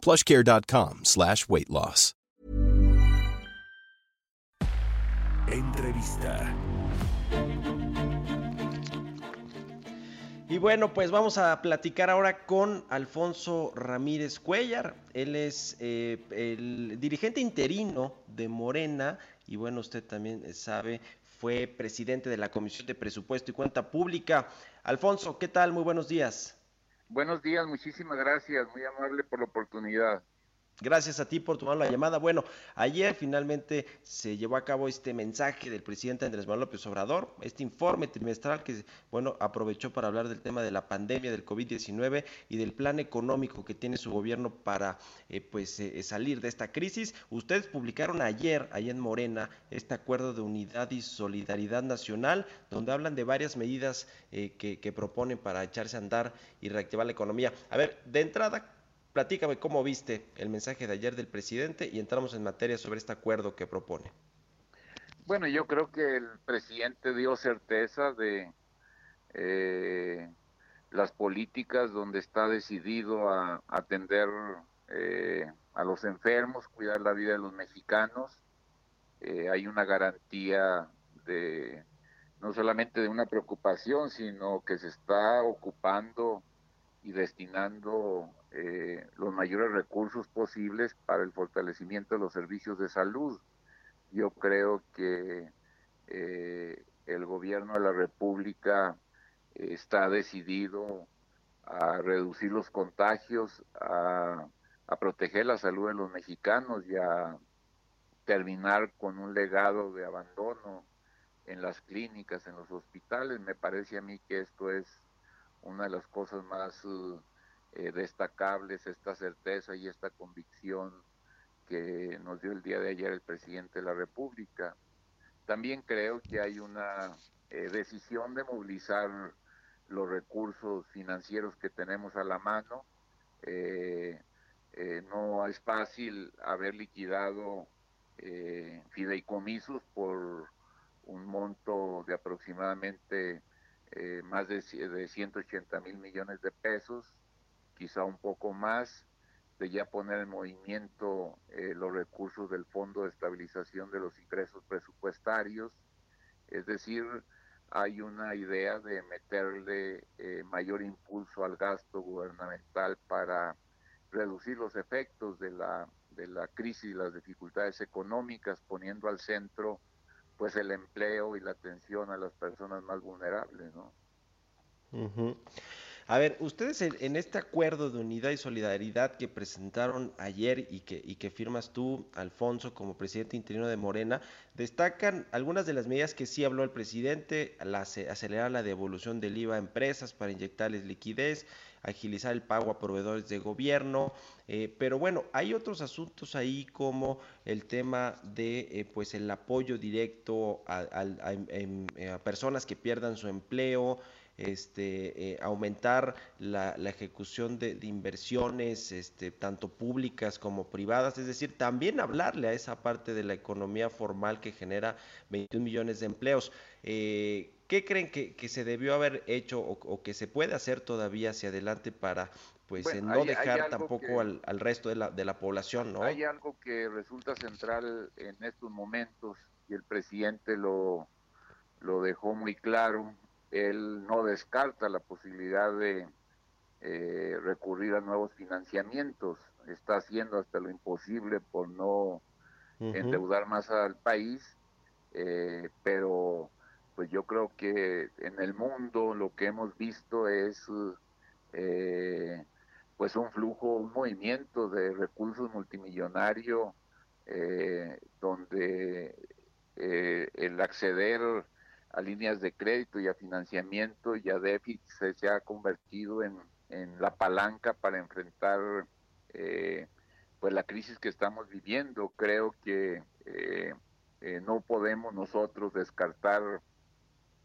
plushcare.com slash weight loss. Entrevista. Y bueno, pues vamos a platicar ahora con Alfonso Ramírez Cuellar. Él es eh, el dirigente interino de Morena y bueno, usted también sabe, fue presidente de la Comisión de Presupuesto y Cuenta Pública. Alfonso, ¿qué tal? Muy buenos días. Buenos días, muchísimas gracias, muy amable por la oportunidad. Gracias a ti por tomar la llamada. Bueno, ayer finalmente se llevó a cabo este mensaje del presidente Andrés Manuel López Obrador, este informe trimestral que, bueno, aprovechó para hablar del tema de la pandemia del COVID-19 y del plan económico que tiene su gobierno para, eh, pues, eh, salir de esta crisis. Ustedes publicaron ayer, ahí en Morena, este acuerdo de unidad y solidaridad nacional, donde hablan de varias medidas eh, que proponen para echarse a andar y reactivar la economía. A ver, de entrada, Platícame cómo viste el mensaje de ayer del presidente y entramos en materia sobre este acuerdo que propone. Bueno, yo creo que el presidente dio certeza de eh, las políticas donde está decidido a atender eh, a los enfermos, cuidar la vida de los mexicanos. Eh, hay una garantía de no solamente de una preocupación, sino que se está ocupando y destinando eh, los mayores recursos posibles para el fortalecimiento de los servicios de salud. Yo creo que eh, el gobierno de la República está decidido a reducir los contagios, a, a proteger la salud de los mexicanos y a terminar con un legado de abandono en las clínicas, en los hospitales. Me parece a mí que esto es una de las cosas más uh, eh, destacables, esta certeza y esta convicción que nos dio el día de ayer el presidente de la República. También creo que hay una eh, decisión de movilizar los recursos financieros que tenemos a la mano. Eh, no es fácil haber liquidado fideicomisos por un monto de aproximadamente más de, de 180 mil millones de pesos quizá un poco más, de ya poner en movimiento eh, los recursos del Fondo de Estabilización de los Ingresos Presupuestarios. Es decir, hay una idea de meterle eh, mayor impulso al gasto gubernamental para reducir los efectos de la, de la crisis y las dificultades económicas, poniendo al centro pues el empleo y la atención a las personas más vulnerables, ¿no? A ver, ustedes en, este acuerdo de unidad y solidaridad que presentaron ayer y que, y que firmas tú, Alfonso, como presidente interino de Morena, destacan algunas de las medidas que sí habló el presidente, la, acelerar la devolución del IVA a empresas para inyectarles liquidez, agilizar el pago a proveedores de gobierno, eh, pero bueno, hay otros asuntos ahí como el tema de eh, pues el apoyo directo a, a personas que pierdan su empleo, este, eh, aumentar la, ejecución de, inversiones, este, tanto públicas como privadas, es decir, también hablarle a esa parte de la economía formal que genera 21 millones de empleos. Eh, ¿Qué creen que, se debió haber hecho o, que se puede hacer todavía hacia adelante para pues no dejar tampoco al, resto de la, de la población, ¿no? Hay algo que resulta central en estos momentos y el presidente lo, lo dejó muy claro él no descarta la posibilidad de eh, recurrir a nuevos financiamientos, está haciendo hasta lo imposible por no endeudar más al país, eh, pero pues yo creo que en el mundo lo que hemos visto es eh, pues un flujo, un movimiento de recursos multimillonario donde el acceder a líneas de crédito y a financiamiento y a déficit se, ha convertido en, la palanca para enfrentar eh, pues la crisis que estamos viviendo. Creo que eh, eh, no podemos nosotros descartar,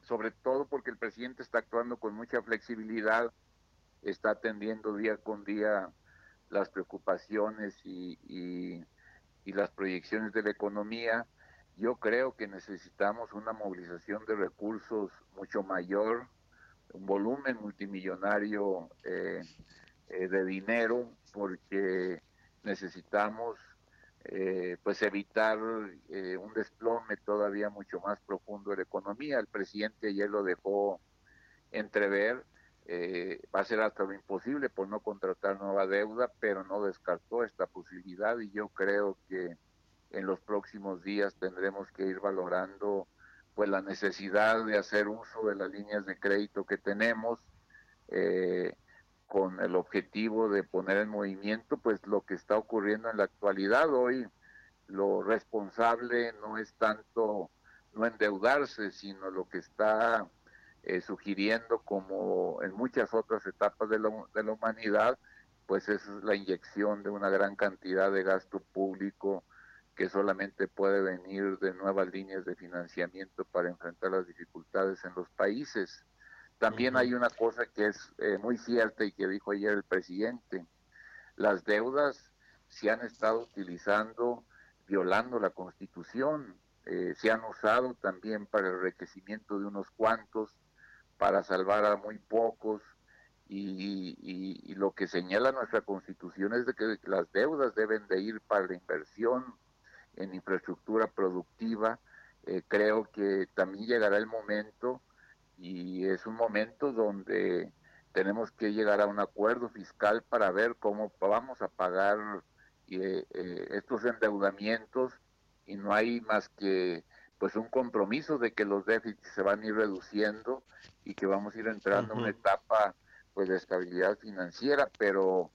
sobre todo porque el presidente está actuando con mucha flexibilidad, está atendiendo día con día las preocupaciones y, y las proyecciones de la economía. Yo creo que necesitamos una movilización de recursos mucho mayor, un volumen multimillonario eh, eh, de dinero, porque necesitamos eh, pues evitar un desplome todavía mucho más profundo de la economía. El presidente ayer lo dejó entrever, va a ser hasta lo imposible por no contratar nueva deuda, pero no descartó esta posibilidad y yo creo que en los próximos días tendremos que ir valorando pues la necesidad de hacer uso de las líneas de crédito que tenemos eh, con el objetivo de poner en movimiento pues lo que está ocurriendo en la actualidad. Hoy lo responsable no es tanto no endeudarse sino lo que está eh, sugiriendo como en muchas otras etapas de la, de la humanidad pues es la inyección de una gran cantidad de gasto público que solamente puede venir de nuevas líneas de financiamiento para enfrentar las dificultades en los países. También hay una cosa que es eh, muy cierta y que dijo ayer el presidente. Las deudas se han estado utilizando violando la constitución, eh, se han usado también para el enriquecimiento de unos cuantos, para salvar a muy pocos, y, y, lo que señala nuestra constitución es de que las deudas deben de ir para la inversión en infraestructura productiva. Eh, creo que también llegará el momento y es un momento donde tenemos que llegar a un acuerdo fiscal para ver cómo vamos a pagar eh, eh, estos endeudamientos y no hay más que pues un compromiso de que los déficits se van a ir reduciendo y que vamos a ir entrando en una etapa pues de estabilidad financiera pero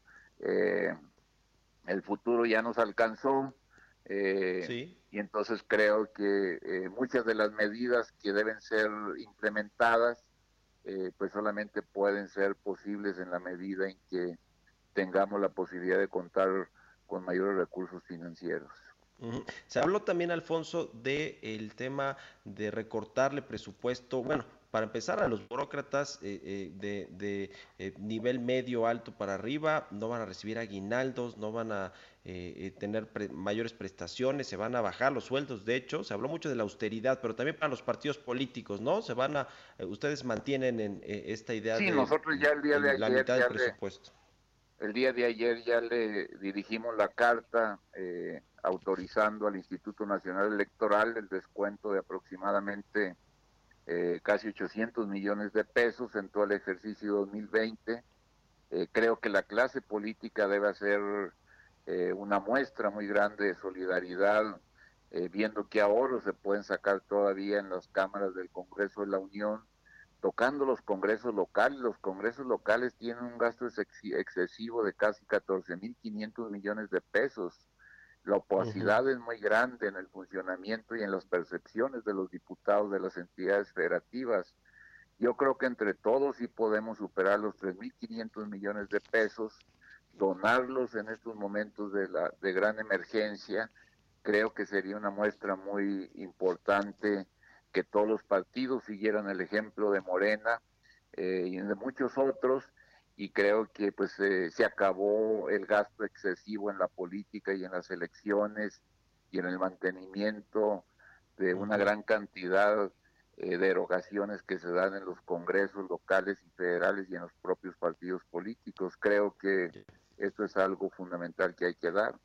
el futuro ya nos alcanzó eh, y entonces creo que eh, muchas de las medidas que deben ser implementadas, eh, pues solamente pueden ser posibles en la medida en que tengamos la posibilidad de contar con mayores recursos financieros. Se habló también, Alfonso, del el tema de recortarle presupuesto, bueno, para empezar, a los burócratas eh, eh, de, eh, nivel medio alto para arriba no van a recibir aguinaldos, no van a tener mayores prestaciones, se van a bajar los sueldos. De hecho, se habló mucho de la austeridad, pero también para los partidos políticos, ¿no? Se van a, ustedes mantienen en esta idea sí, de nosotros ya el día de la mitad del presupuesto. El día de ayer ya le dirigimos la carta autorizando al Instituto Nacional Electoral el descuento de aproximadamente eh, casi 800 millones de pesos en todo el ejercicio 2020. Eh, creo que la clase política debe hacer eh, una muestra muy grande de solidaridad, viendo que ahorros se pueden sacar todavía en las cámaras del Congreso de la Unión, tocando los congresos locales. Los congresos locales tienen un gasto excesivo de casi 14.500 millones de pesos la opacidad es muy grande en el funcionamiento y en las percepciones de los diputados de las entidades federativas. Yo creo que entre todos sí podemos superar los 3.500 millones de pesos, donarlos en estos momentos de, la, de gran emergencia. Creo que sería una muestra muy importante que todos los partidos siguieran el ejemplo de Morena eh, y de muchos otros y creo que pues eh, se acabó el gasto excesivo en la política y en las elecciones y en el mantenimiento de una gran cantidad eh, de erogaciones que se dan en los congresos locales y federales y en los propios partidos políticos. Creo que esto es algo fundamental que hay que dar.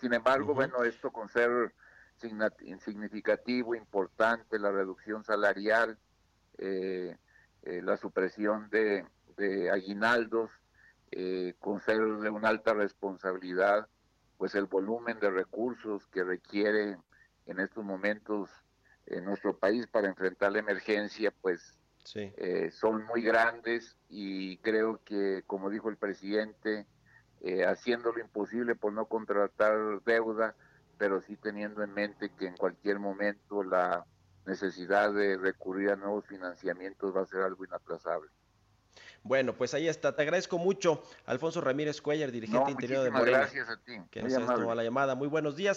Sin embargo, bueno, esto con ser significativo, importante, la reducción salarial, eh, la supresión de de aguinaldos, eh, con ser de una alta responsabilidad, pues el volumen de recursos que requiere en estos momentos en nuestro país para enfrentar la emergencia, pues eh, son muy grandes y creo que, como dijo el presidente, eh, haciendo lo imposible por no contratar deuda, pero sí teniendo en mente que en cualquier momento la necesidad de recurrir a nuevos financiamientos va a ser algo inaplazable. Bueno, pues ahí está. Te agradezco mucho, Alfonso Ramírez Cuellar, dirigente interior de Morena. Gracias a ti. Que nos has tomado la llamada. Muy buenos días.